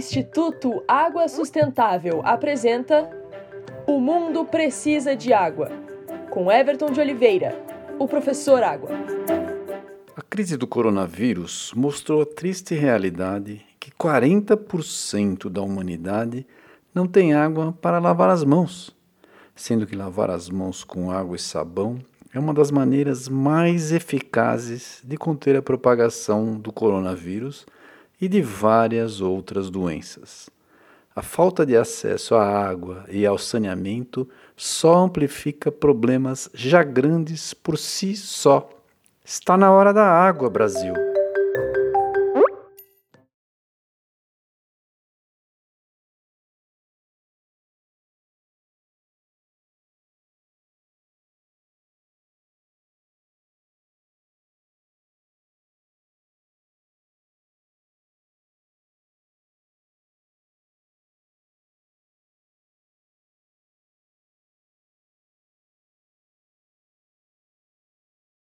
Instituto Água Sustentável apresenta O Mundo Precisa de Água, com Everton de Oliveira, o professor Água. A crise do coronavírus mostrou a triste realidade que 40% da humanidade não tem água para lavar as mãos, sendo que lavar as mãos com água e sabão é uma das maneiras mais eficazes de conter a propagação do coronavírus e de várias outras doenças. A falta de acesso à água e ao saneamento só amplifica problemas já grandes por si só. Está na hora da água, Brasil.